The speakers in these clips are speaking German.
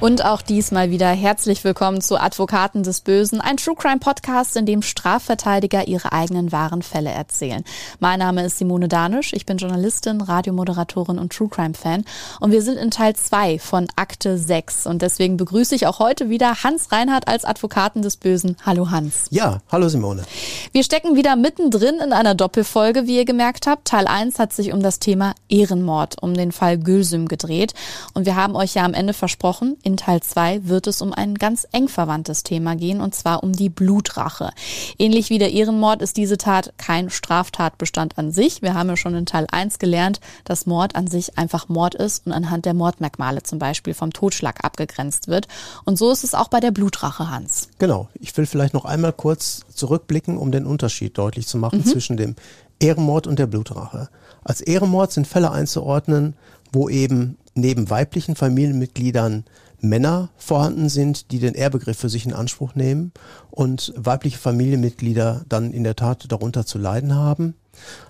Und auch diesmal wieder herzlich willkommen zu Advokaten des Bösen, ein True Crime Podcast, in dem Strafverteidiger ihre eigenen wahren Fälle erzählen. Mein Name ist Simone Danisch, ich bin Journalistin, Radiomoderatorin und True Crime Fan und wir sind in Teil 2 von Akte 6 und deswegen begrüße ich auch heute wieder Hans Reinhardt als Advokaten des Bösen. Hallo Hans. Ja, hallo Simone. Wir stecken wieder mittendrin in einer Doppelfolge, wie ihr gemerkt habt. Teil 1 hat sich um das Thema Ehrenmord, um den Fall Gülsüm gedreht und wir haben euch ja am Ende versprochen, in Teil 2 wird es um ein ganz eng verwandtes Thema gehen, und zwar um die Blutrache. Ähnlich wie der Ehrenmord ist diese Tat kein Straftatbestand an sich. Wir haben ja schon in Teil 1 gelernt, dass Mord an sich einfach Mord ist und anhand der Mordmerkmale zum Beispiel vom Totschlag abgegrenzt wird. Und so ist es auch bei der Blutrache, Hans. Genau. Ich will vielleicht noch einmal kurz zurückblicken, um den Unterschied deutlich zu machen mhm. zwischen dem Ehrenmord und der Blutrache. Als Ehrenmord sind Fälle einzuordnen, wo eben neben weiblichen Familienmitgliedern Männer vorhanden sind, die den Ehrbegriff für sich in Anspruch nehmen und weibliche Familienmitglieder dann in der Tat darunter zu leiden haben.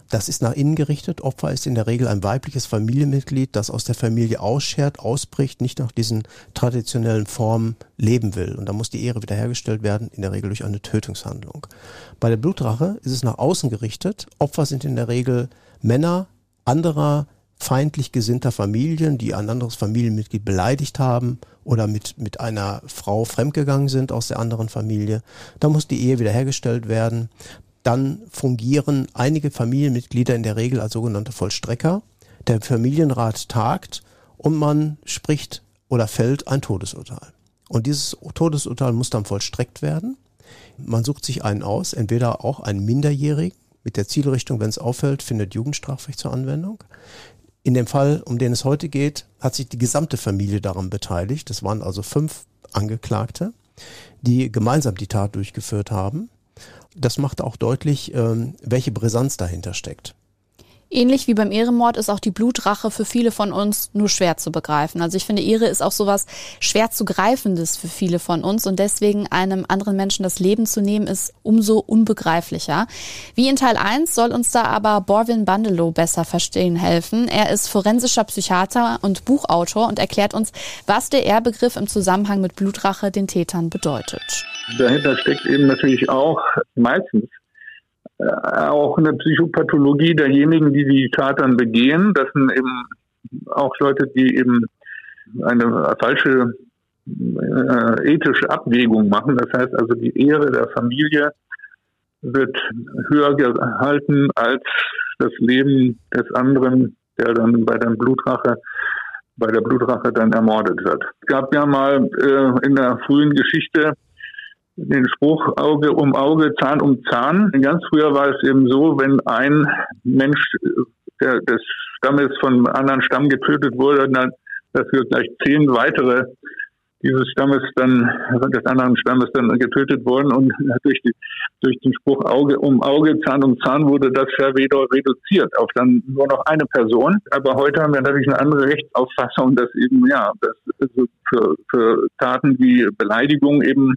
Das ist nach innen gerichtet. Opfer ist in der Regel ein weibliches Familienmitglied, das aus der Familie ausschert, ausbricht, nicht nach diesen traditionellen Formen leben will. Und da muss die Ehre wiederhergestellt werden, in der Regel durch eine Tötungshandlung. Bei der Blutrache ist es nach außen gerichtet. Opfer sind in der Regel Männer anderer feindlich gesinnter Familien, die ein anderes Familienmitglied beleidigt haben oder mit, mit einer Frau fremdgegangen sind aus der anderen Familie. Da muss die Ehe wiederhergestellt werden. Dann fungieren einige Familienmitglieder in der Regel als sogenannte Vollstrecker. Der Familienrat tagt und man spricht oder fällt ein Todesurteil. Und dieses Todesurteil muss dann vollstreckt werden. Man sucht sich einen aus, entweder auch einen Minderjährigen, mit der Zielrichtung, wenn es auffällt, findet Jugendstrafrecht zur Anwendung. In dem Fall, um den es heute geht, hat sich die gesamte Familie daran beteiligt. Es waren also fünf Angeklagte, die gemeinsam die Tat durchgeführt haben. Das macht auch deutlich, ähm, welche Brisanz dahinter steckt. Ähnlich wie beim Ehrenmord ist auch die Blutrache für viele von uns nur schwer zu begreifen. Also ich finde, Ehre ist auch sowas schwer zu greifendes für viele von uns und deswegen einem anderen Menschen das Leben zu nehmen ist umso unbegreiflicher. Wie in Teil 1 soll uns da aber Borwin Bandelow besser verstehen helfen. Er ist forensischer Psychiater und Buchautor und erklärt uns, was der Ehrbegriff im Zusammenhang mit Blutrache den Tätern bedeutet. Dahinter steckt eben natürlich auch meistens auch eine Psychopathologie derjenigen, die die Tat dann begehen. Das sind eben auch Leute, die eben eine falsche äh, ethische Abwägung machen. Das heißt also, die Ehre der Familie wird höher gehalten als das Leben des anderen, der dann bei der Blutrache bei der Blutrache dann ermordet wird. Es gab ja mal äh, in der frühen Geschichte den Spruch Auge um Auge, Zahn um Zahn. Ganz früher war es eben so, wenn ein Mensch der, des Stammes von einem anderen Stamm getötet wurde, dann dafür gleich zehn weitere dieses Stammes dann, des anderen Stammes dann getötet wurden und durch, die, durch den Spruch Auge um Auge, Zahn um Zahn wurde das ja wieder reduziert auf dann nur noch eine Person. Aber heute haben wir natürlich eine andere Rechtsauffassung, dass eben, ja, dass also für, für Taten wie Beleidigung eben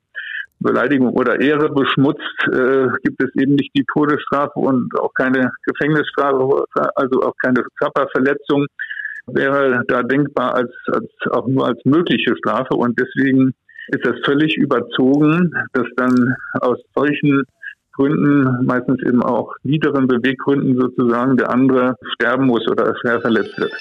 Beleidigung oder Ehre beschmutzt, äh, gibt es eben nicht die Todesstrafe und auch keine Gefängnisstrafe, also auch keine Körperverletzung wäre da denkbar als, als auch nur als mögliche Strafe. Und deswegen ist das völlig überzogen, dass dann aus solchen Gründen, meistens eben auch niederen Beweggründen sozusagen, der andere sterben muss oder schwer verletzt wird.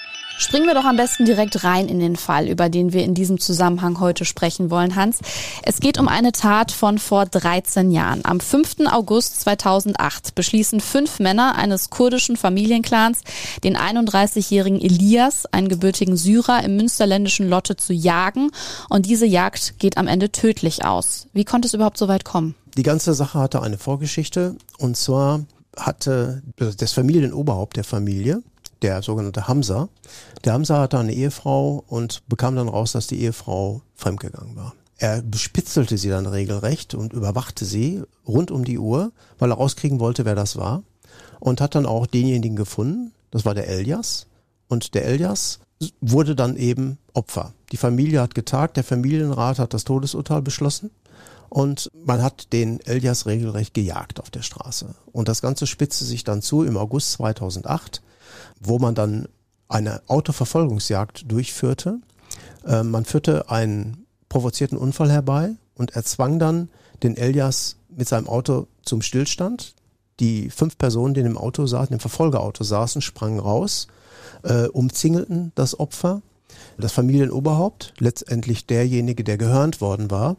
Springen wir doch am besten direkt rein in den Fall, über den wir in diesem Zusammenhang heute sprechen wollen, Hans. Es geht um eine Tat von vor 13 Jahren. Am 5. August 2008 beschließen fünf Männer eines kurdischen Familienclans, den 31-jährigen Elias, einen gebürtigen Syrer im münsterländischen Lotte zu jagen. Und diese Jagd geht am Ende tödlich aus. Wie konnte es überhaupt so weit kommen? Die ganze Sache hatte eine Vorgeschichte. Und zwar hatte das Familienoberhaupt der Familie der sogenannte Hamza. Der Hamza hatte eine Ehefrau und bekam dann raus, dass die Ehefrau fremdgegangen war. Er bespitzelte sie dann regelrecht und überwachte sie rund um die Uhr, weil er rauskriegen wollte, wer das war. Und hat dann auch denjenigen gefunden, das war der Elias. und der Elias wurde dann eben Opfer. Die Familie hat getagt, der Familienrat hat das Todesurteil beschlossen und man hat den Elias regelrecht gejagt auf der Straße. Und das Ganze spitzte sich dann zu im August 2008, wo man dann eine Autoverfolgungsjagd durchführte. Äh, man führte einen provozierten Unfall herbei und erzwang dann den Elias mit seinem Auto zum Stillstand. Die fünf Personen, die dem Auto saßen, im Verfolgerauto saßen, sprangen raus, äh, umzingelten das Opfer. Das Familienoberhaupt, letztendlich derjenige, der gehörnt worden war,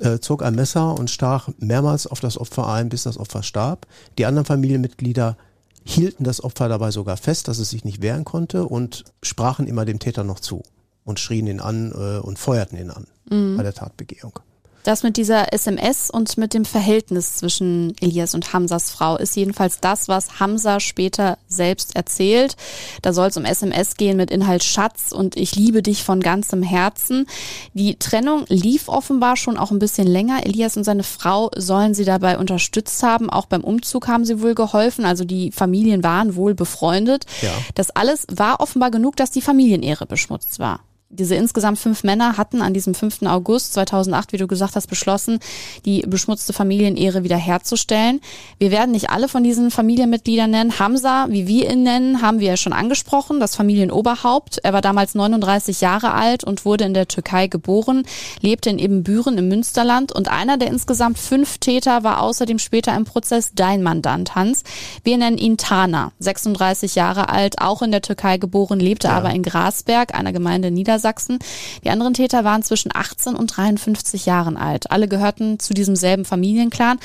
äh, zog ein Messer und stach mehrmals auf das Opfer ein, bis das Opfer starb. Die anderen Familienmitglieder hielten das Opfer dabei sogar fest, dass es sich nicht wehren konnte und sprachen immer dem Täter noch zu und schrien ihn an äh, und feuerten ihn an mhm. bei der Tatbegehung. Das mit dieser SMS und mit dem Verhältnis zwischen Elias und Hamsas Frau ist jedenfalls das, was Hamza später selbst erzählt. Da soll es um SMS gehen mit Inhalt Schatz und ich liebe dich von ganzem Herzen. Die Trennung lief offenbar schon auch ein bisschen länger. Elias und seine Frau sollen sie dabei unterstützt haben. Auch beim Umzug haben sie wohl geholfen. Also die Familien waren wohl befreundet. Ja. Das alles war offenbar genug, dass die Familienehre beschmutzt war diese insgesamt fünf Männer hatten an diesem 5. August 2008, wie du gesagt hast, beschlossen, die beschmutzte Familienehre wiederherzustellen. Wir werden nicht alle von diesen Familienmitgliedern nennen. Hamza, wie wir ihn nennen, haben wir ja schon angesprochen, das Familienoberhaupt. Er war damals 39 Jahre alt und wurde in der Türkei geboren, lebte in Ebenbüren im Münsterland und einer der insgesamt fünf Täter war außerdem später im Prozess dein Mandant, Hans. Wir nennen ihn Tana, 36 Jahre alt, auch in der Türkei geboren, lebte ja. aber in Grasberg, einer Gemeinde Niedersachsen Niedersachsen. Die anderen Täter waren zwischen 18 und 53 Jahren alt. Alle gehörten zu diesem selben Familienclan.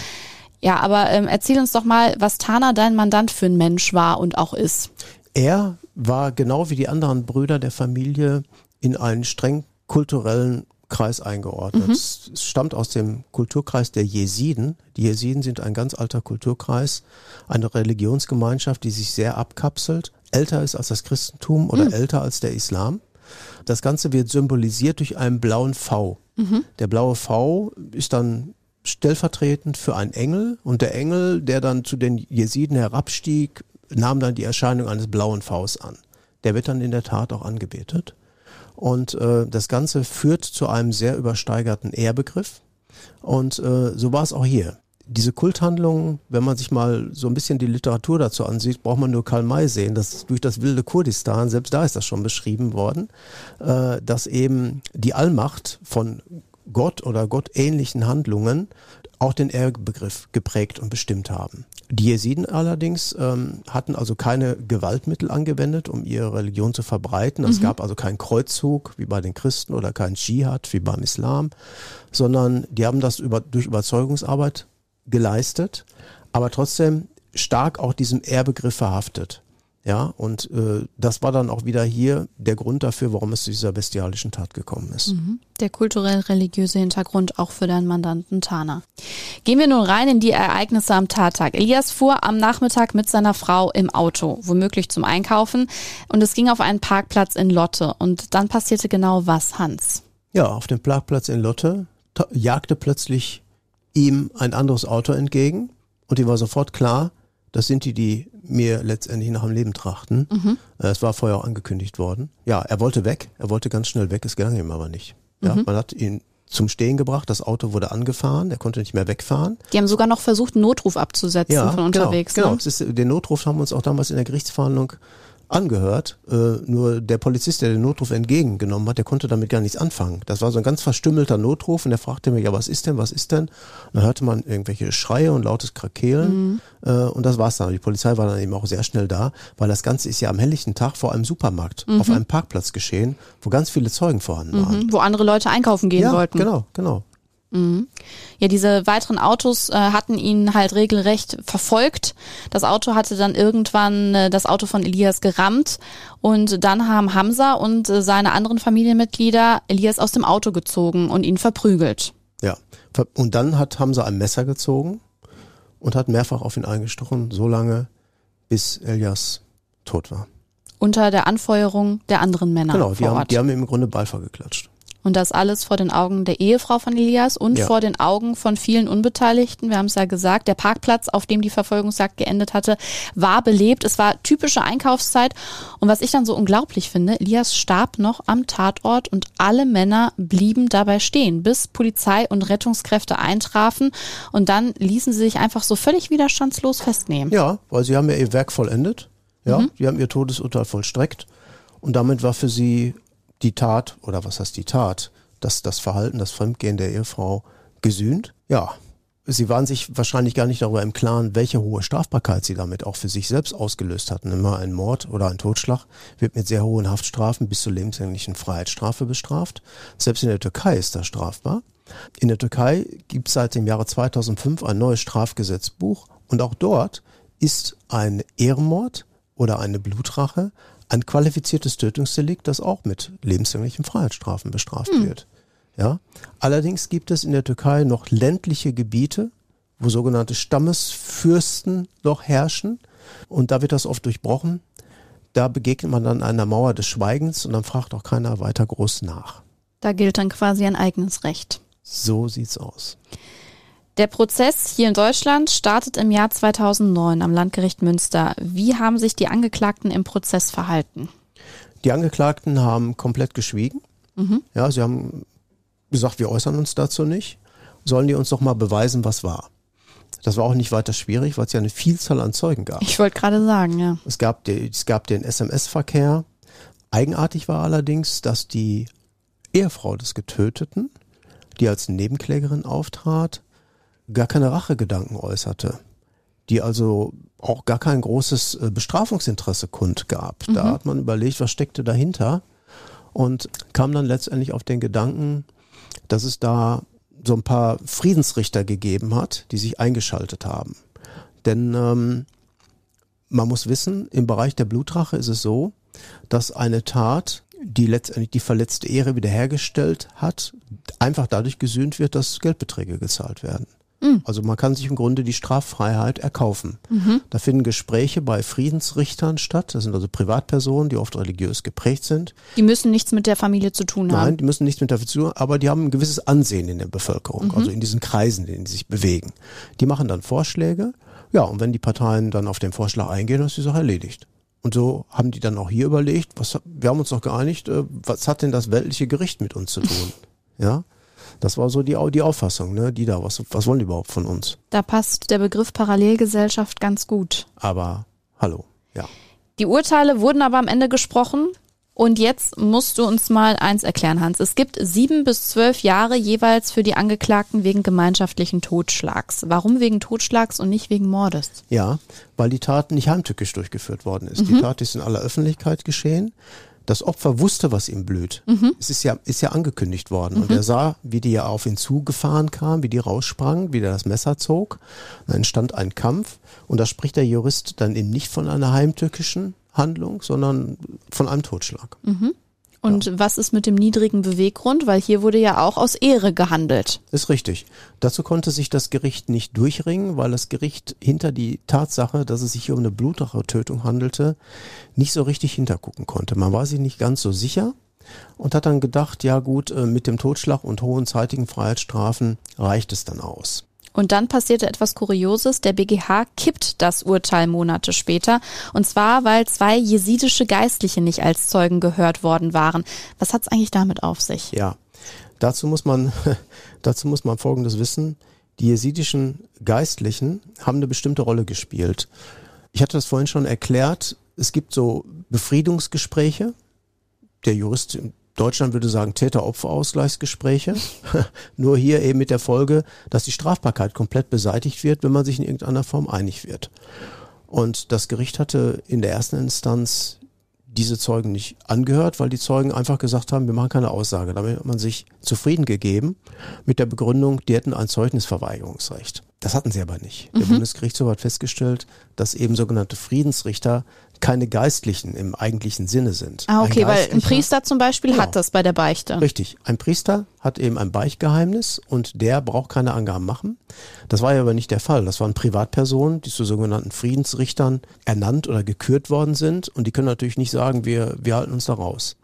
Ja, aber ähm, erzähl uns doch mal, was Tana dein Mandant für ein Mensch war und auch ist. Er war genau wie die anderen Brüder der Familie in einen streng kulturellen Kreis eingeordnet. Mhm. Es stammt aus dem Kulturkreis der Jesiden. Die Jesiden sind ein ganz alter Kulturkreis, eine Religionsgemeinschaft, die sich sehr abkapselt, älter ist als das Christentum oder mhm. älter als der Islam. Das Ganze wird symbolisiert durch einen blauen V. Mhm. Der blaue V ist dann stellvertretend für einen Engel und der Engel, der dann zu den Jesiden herabstieg, nahm dann die Erscheinung eines blauen Vs an. Der wird dann in der Tat auch angebetet. Und äh, das Ganze führt zu einem sehr übersteigerten Ehrbegriff. Und äh, so war es auch hier diese Kulthandlungen, wenn man sich mal so ein bisschen die Literatur dazu ansieht, braucht man nur Karl May sehen, dass durch das wilde Kurdistan, selbst da ist das schon beschrieben worden, äh, dass eben die Allmacht von Gott oder gottähnlichen Handlungen auch den Ehrbegriff geprägt und bestimmt haben. Die Jesiden allerdings ähm, hatten also keine Gewaltmittel angewendet, um ihre Religion zu verbreiten. Es mhm. gab also keinen Kreuzzug wie bei den Christen oder keinen Dschihad wie beim Islam, sondern die haben das über, durch Überzeugungsarbeit geleistet, aber trotzdem stark auch diesem Ehrbegriff verhaftet. Ja, und äh, das war dann auch wieder hier der Grund dafür, warum es zu dieser bestialischen Tat gekommen ist. Mhm. Der kulturell-religiöse Hintergrund auch für deinen Mandanten Tana. Gehen wir nun rein in die Ereignisse am Tattag. Elias fuhr am Nachmittag mit seiner Frau im Auto, womöglich zum Einkaufen, und es ging auf einen Parkplatz in Lotte. Und dann passierte genau was, Hans? Ja, auf dem Parkplatz in Lotte jagte plötzlich ihm ein anderes Auto entgegen und ihm war sofort klar, das sind die, die mir letztendlich nach dem Leben trachten. Mhm. Äh, es war vorher auch angekündigt worden. Ja, er wollte weg, er wollte ganz schnell weg, es gelang ihm aber nicht. Ja, mhm. Man hat ihn zum Stehen gebracht, das Auto wurde angefahren, er konnte nicht mehr wegfahren. Die haben sogar noch versucht, einen Notruf abzusetzen ja, von genau, unterwegs. Genau, ne? genau. Ist, den Notruf haben wir uns auch damals in der Gerichtsverhandlung angehört. Äh, nur der Polizist, der den Notruf entgegengenommen hat, der konnte damit gar nichts anfangen. Das war so ein ganz verstümmelter Notruf und der fragte mich, ja, was ist denn, was ist denn? Und dann hörte man irgendwelche Schreie und lautes Krakehlen mhm. äh, und das war's dann. Die Polizei war dann eben auch sehr schnell da, weil das Ganze ist ja am helllichten Tag vor einem Supermarkt mhm. auf einem Parkplatz geschehen, wo ganz viele Zeugen vorhanden waren. Mhm, wo andere Leute einkaufen gehen ja, wollten. Genau, genau. Mhm. Ja, diese weiteren Autos äh, hatten ihn halt regelrecht verfolgt. Das Auto hatte dann irgendwann äh, das Auto von Elias gerammt und dann haben Hamza und äh, seine anderen Familienmitglieder Elias aus dem Auto gezogen und ihn verprügelt. Ja, und dann hat Hamza ein Messer gezogen und hat mehrfach auf ihn eingestochen, so lange, bis Elias tot war. Unter der Anfeuerung der anderen Männer. Genau, die, haben, die haben ihm im Grunde Beifall geklatscht. Und das alles vor den Augen der Ehefrau von Elias und Ja. vor den Augen von vielen Unbeteiligten. Wir haben es ja gesagt, der Parkplatz, auf dem die Verfolgungsjagd geendet hatte, war belebt. Es war typische Einkaufszeit. Und was ich dann so unglaublich finde, Elias starb noch am Tatort und alle Männer blieben dabei stehen, bis Polizei und Rettungskräfte eintrafen. Und dann ließen sie sich einfach so völlig widerstandslos festnehmen. Ja, weil sie haben ja ihr Werk vollendet. Ja, sie haben ihr Todesurteil vollstreckt. Und damit war für sie die Tat, oder was heißt die Tat, dass das Verhalten, das Fremdgehen der Ehefrau gesühnt. Ja, sie waren sich wahrscheinlich gar nicht darüber im Klaren, welche hohe Strafbarkeit sie damit auch für sich selbst ausgelöst hatten. Immer ein Mord oder ein Totschlag wird mit sehr hohen Haftstrafen bis zur lebenslänglichen Freiheitsstrafe bestraft. Selbst in der Türkei ist das strafbar. In der Türkei gibt es seit dem Jahre 2005 ein neues Strafgesetzbuch und auch dort ist ein Ehrenmord oder eine Blutrache ein qualifiziertes Tötungsdelikt, das auch mit lebenslänglichen Freiheitsstrafen bestraft wird. Ja. Allerdings gibt es in der Türkei noch ländliche Gebiete, wo sogenannte Stammesfürsten noch herrschen. Und da wird das oft durchbrochen. Da begegnet man dann einer Mauer des Schweigens und dann fragt auch keiner weiter groß nach. Da gilt dann quasi ein eigenes Recht. So sieht's aus. Der Prozess hier in Deutschland startet im Jahr 2009 am Landgericht Münster. Wie haben sich die Angeklagten im Prozess verhalten? Die Angeklagten haben komplett geschwiegen. Ja, sie haben gesagt, wir äußern uns dazu nicht. Sollen die uns doch mal beweisen, was war. Das war auch nicht weiter schwierig, weil es ja eine Vielzahl an Zeugen gab. Ich wollte gerade sagen, ja. Es gab, es gab den SMS-Verkehr. Eigenartig war allerdings, dass die Ehefrau des Getöteten, die als Nebenklägerin auftrat, gar keine Rachegedanken äußerte. Die also auch gar kein großes äh, Bestrafungsinteresse kundgab. Da hat man überlegt, was steckte dahinter und kam dann letztendlich auf den Gedanken, dass es da so ein paar Friedensrichter gegeben hat, die sich eingeschaltet haben. Denn ähm, man muss wissen, im Bereich der Blutrache ist es so, dass eine Tat, die letztendlich die verletzte Ehre wiederhergestellt hat, einfach dadurch gesühnt wird, dass Geldbeträge gezahlt werden. Also man kann sich im Grunde die Straffreiheit erkaufen. Da finden Gespräche bei Friedensrichtern statt. Das sind also Privatpersonen, die oft religiös geprägt sind. Die müssen nichts mit der Familie zu tun haben. Nein, die müssen nichts mit dafür zu, aber die haben ein gewisses Ansehen in der Bevölkerung, also in diesen Kreisen, in denen sie sich bewegen. Die machen dann Vorschläge, ja, und wenn die Parteien dann auf den Vorschlag eingehen, dann ist die Sache erledigt. Und so haben die dann auch hier überlegt, was, wir haben uns doch geeinigt, äh, was hat denn das weltliche Gericht mit uns zu tun? Ja, das war so die, die Auffassung, ne, die da, was, was wollen die überhaupt von uns? Da passt der Begriff Parallelgesellschaft ganz gut. Aber, hallo, ja. Die Urteile wurden aber am Ende gesprochen. Und jetzt musst du uns mal eins erklären, Hans. Es gibt sieben bis zwölf Jahre jeweils für die Angeklagten wegen gemeinschaftlichen Totschlags. Warum wegen Totschlags und nicht wegen Mordes? Ja, weil die Tat nicht heimtückisch durchgeführt worden ist. Die Tat ist in aller Öffentlichkeit geschehen. Das Opfer wusste, was ihm blüht. Es ist ja, ist ja angekündigt worden. Und er sah, wie die ja auf ihn zugefahren kam, wie die raussprang, wie der das Messer zog. Dann entstand ein Kampf. Und da spricht der Jurist dann eben nicht von einer heimtückischen Handlung, sondern von einem Totschlag. Und was ist mit dem niedrigen Beweggrund? Weil hier wurde ja auch aus Ehre gehandelt. Ist richtig. Dazu konnte sich das Gericht nicht durchringen, weil das Gericht hinter die Tatsache, dass es sich hier um eine Blutrache-Tötung handelte, nicht so richtig hintergucken konnte. Man war sich nicht ganz so sicher und hat dann gedacht, ja gut, äh, mit dem Totschlag und hohen zeitigen Freiheitsstrafen reicht es dann aus. Und dann passierte etwas Kurioses. Der BGH kippt das Urteil Monate später. Und zwar, weil zwei jesidische Geistliche nicht als Zeugen gehört worden waren. Was hat's eigentlich damit auf sich? Ja, dazu muss man, dazu muss man Folgendes wissen. Die jesidischen Geistlichen haben eine bestimmte Rolle gespielt. Ich hatte das vorhin schon erklärt. Es gibt so Befriedungsgespräche. Der Jurist Deutschland würde sagen Täter-Opfer-Ausgleichsgespräche. Nur hier eben mit der Folge, dass die Strafbarkeit komplett beseitigt wird, wenn man sich in irgendeiner Form einig wird. Und das Gericht hatte in der ersten Instanz diese Zeugen nicht angehört, weil die Zeugen einfach gesagt haben, wir machen keine Aussage. Damit hat man sich zufrieden gegeben mit der Begründung, die hätten ein Zeugnisverweigerungsrecht. Das hatten sie aber nicht. Der Bundesgerichtshof hat festgestellt, dass eben sogenannte Friedensrichter keine Geistlichen im eigentlichen Sinne sind. Ah, okay, weil ein Priester zum Beispiel Genau. hat das bei der Beichte. Richtig. Ein Priester hat eben ein Beichtgeheimnis und der braucht keine Angaben machen. Das war ja aber nicht der Fall. Das waren Privatpersonen, die zu sogenannten Friedensrichtern ernannt oder gekürt worden sind und die können natürlich nicht sagen, wir, wir halten uns da raus.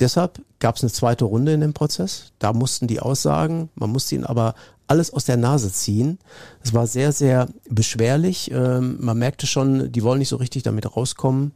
Deshalb gab es eine zweite Runde in dem Prozess. Da mussten die aussagen, man musste ihnen aber alles aus der Nase ziehen. Es war sehr, sehr beschwerlich. Ähm, man merkte schon, die wollen nicht so richtig damit rauskommen.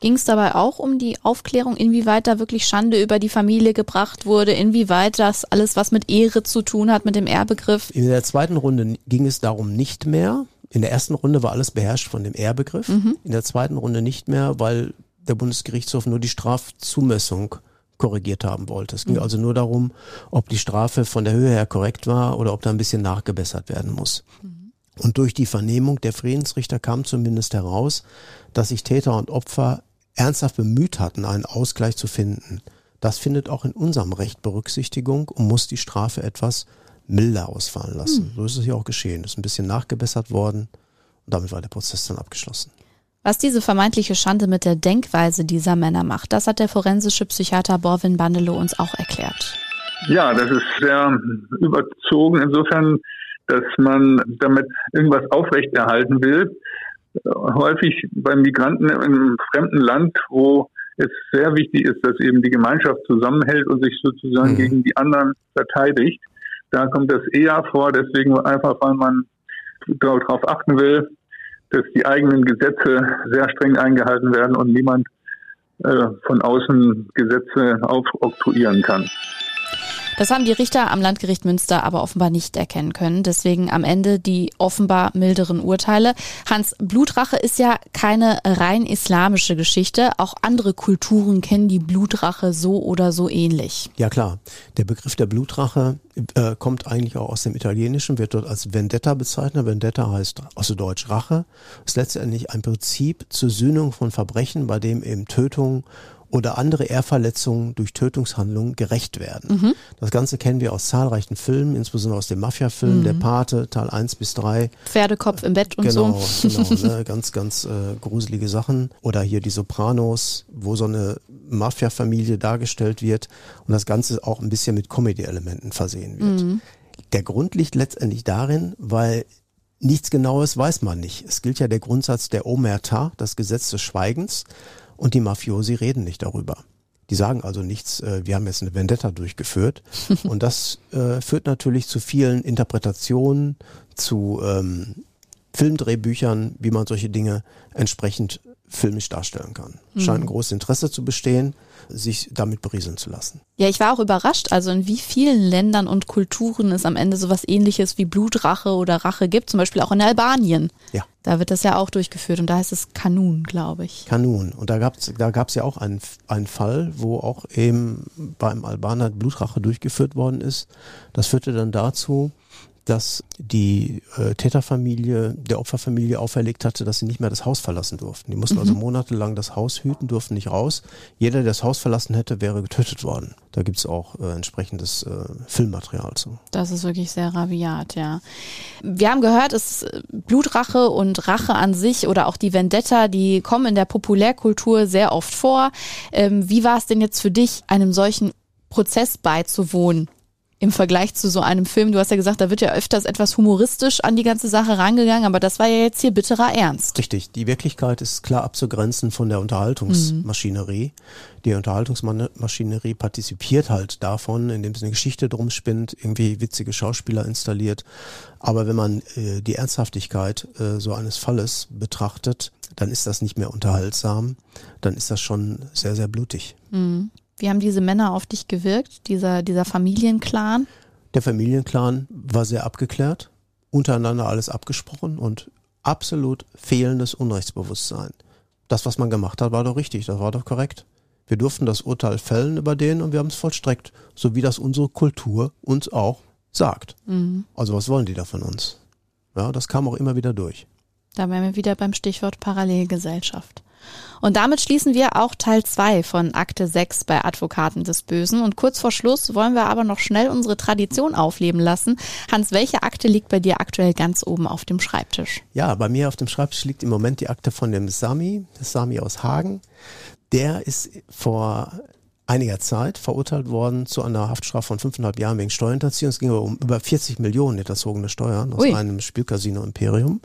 Ging es dabei auch um die Aufklärung, inwieweit da wirklich Schande über die Familie gebracht wurde, inwieweit das alles, was mit Ehre zu tun hat, mit dem Ehrbegriff? In der zweiten Runde ging es darum nicht mehr. In der ersten Runde war alles beherrscht von dem Ehrbegriff. In der zweiten Runde nicht mehr, weil der Bundesgerichtshof nur die Strafzumessung korrigiert haben wollte. Es ging also nur darum, ob die Strafe von der Höhe her korrekt war oder ob da ein bisschen nachgebessert werden muss. Und durch die Vernehmung der Friedensrichter kam zumindest heraus, dass sich Täter und Opfer ernsthaft bemüht hatten, einen Ausgleich zu finden. Das findet auch in unserem Recht Berücksichtigung und muss die Strafe etwas milder ausfallen lassen. So ist es hier auch geschehen. Ist ein bisschen nachgebessert worden und damit war der Prozess dann abgeschlossen. Was diese vermeintliche Schande mit der Denkweise dieser Männer macht, das hat der forensische Psychiater Borwin Bandelow uns auch erklärt. Ja, das ist sehr überzogen insofern, dass man damit irgendwas aufrechterhalten will. Häufig bei Migranten im fremden Land, wo es sehr wichtig ist, dass eben die Gemeinschaft zusammenhält und sich sozusagen Mhm. gegen die anderen verteidigt. Da kommt das eher vor, deswegen einfach, weil man darauf achten will, dass die eigenen Gesetze sehr streng eingehalten werden und niemand äh, von außen Gesetze aufoktroyieren kann. Das haben die Richter am Landgericht Münster aber offenbar nicht erkennen können. Deswegen am Ende die offenbar milderen Urteile. Hans, Blutrache ist ja keine rein islamische Geschichte. Auch andere Kulturen kennen die Blutrache so oder so ähnlich. Ja klar, der Begriff der Blutrache äh, kommt eigentlich auch aus dem Italienischen, wird dort als Vendetta bezeichnet. Vendetta heißt aus Deutsch Rache. Ist letztendlich ein Prinzip zur Sühnung von Verbrechen, bei dem eben Tötung oder andere Ehrverletzungen durch Tötungshandlungen gerecht werden. Das Ganze kennen wir aus zahlreichen Filmen, insbesondere aus dem Mafia-Film, der Pate, Teil 1 bis 3. Pferdekopf im Bett und genau, so. Genau, ne? ganz, ganz äh, gruselige Sachen. Oder hier die Sopranos, wo so eine Mafia-Familie dargestellt wird und das Ganze auch ein bisschen mit Comedy-Elementen versehen wird. Der Grund liegt letztendlich darin, weil nichts Genaues weiß man nicht. Es gilt ja der Grundsatz der Omerta, das Gesetz des Schweigens, und die Mafiosi reden nicht darüber. Die sagen also nichts, äh, wir haben jetzt eine Vendetta durchgeführt. und das äh, führt natürlich zu vielen Interpretationen, zu ähm, Filmdrehbüchern, wie man solche Dinge entsprechend filmisch darstellen kann. Scheint ein großes Interesse zu bestehen, sich damit berieseln zu lassen. Ja, ich war auch überrascht, also in wie vielen Ländern und Kulturen es am Ende sowas ähnliches wie Blutrache oder Rache gibt, zum Beispiel auch in Albanien. Ja. Da wird das ja auch durchgeführt und da heißt es Kanun, glaube ich. Kanun. Und da gab es da gab's ja auch einen, einen Fall, wo auch eben beim Albaner Blutrache durchgeführt worden ist. Das führte dann dazu, dass die äh, Täterfamilie der Opferfamilie auferlegt hatte, dass sie nicht mehr das Haus verlassen durften. Die mussten also monatelang das Haus hüten, durften nicht raus. Jeder, der das Haus verlassen hätte, wäre getötet worden. Da gibt's auch äh, entsprechendes äh, Filmmaterial zu. Das ist wirklich sehr rabiat, ja. Wir haben gehört, es ist Blutrache und Rache an sich oder auch die Vendetta, die kommen in der Populärkultur sehr oft vor. Ähm, wie war es denn jetzt für dich, einem solchen Prozess beizuwohnen? Im Vergleich zu so einem Film, du hast ja gesagt, da wird ja öfters etwas humoristisch an die ganze Sache rangegangen, aber das war ja jetzt hier bitterer Ernst. Richtig, die Wirklichkeit ist klar abzugrenzen von der Unterhaltungsmaschinerie. Die Unterhaltungsmaschinerie partizipiert halt davon, indem sie eine Geschichte drum spinnt, irgendwie witzige Schauspieler installiert. Aber wenn man äh, die Ernsthaftigkeit äh, so eines Falles betrachtet, dann ist das nicht mehr unterhaltsam, dann ist das schon sehr, sehr blutig. Wie haben diese Männer auf dich gewirkt, dieser, dieser Familienclan? Der Familienclan war sehr abgeklärt, untereinander alles abgesprochen und absolut fehlendes Unrechtsbewusstsein. Das, was man gemacht hat, war doch richtig, das war doch korrekt. Wir durften das Urteil fällen über den und wir haben es vollstreckt, so wie das unsere Kultur uns auch sagt. Also was wollen die da von uns? Ja, das kam auch immer wieder durch. Da wären wir wieder beim Stichwort Parallelgesellschaft. Und damit schließen wir auch Teil 2 von Akte 6 bei Advokaten des Bösen. Und kurz vor Schluss wollen wir aber noch schnell unsere Tradition aufleben lassen. Hans, welche Akte liegt bei dir aktuell ganz oben auf dem Schreibtisch? Ja, bei mir auf dem Schreibtisch liegt im Moment die Akte von dem Sami, das Sami aus Hagen. Der ist vor einiger Zeit verurteilt worden zu einer Haftstrafe von fünfeinhalb Jahren wegen Steuerhinterziehung. Es ging aber um über 40 Millionen hinterzogene Steuern aus Ui. einem Spielcasino Imperium.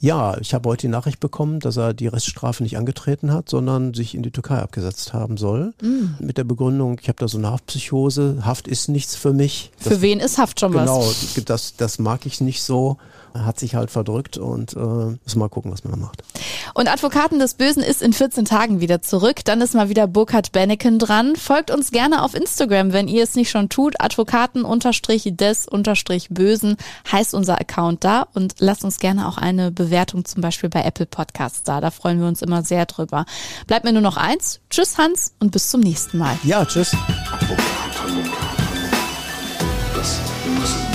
Ja, ich habe heute die Nachricht bekommen, dass er die Reststrafe nicht angetreten hat, sondern sich in die Türkei abgesetzt haben soll. Mm. Mit der Begründung, ich habe da so eine Haftpsychose, Haft ist nichts für mich. Für Das- wen ist Haft schon Genau, was? das, das mag ich nicht so. Er hat sich halt verdrückt und äh, müssen mal gucken, was man da macht. Und Advokaten des Bösen ist in 14 Tagen wieder zurück. Dann ist mal wieder Burkhard Benneken dran. Folgt uns gerne auf Instagram, wenn ihr es nicht schon tut. Advokaten-des-bösen heißt unser Account da. Und lasst uns gerne auch eine Bewertung zum Beispiel bei Apple Podcasts da. Da freuen wir uns immer sehr drüber. Bleibt mir nur noch eins. Tschüss Hans und bis zum nächsten Mal. Ja, tschüss. Das Böse.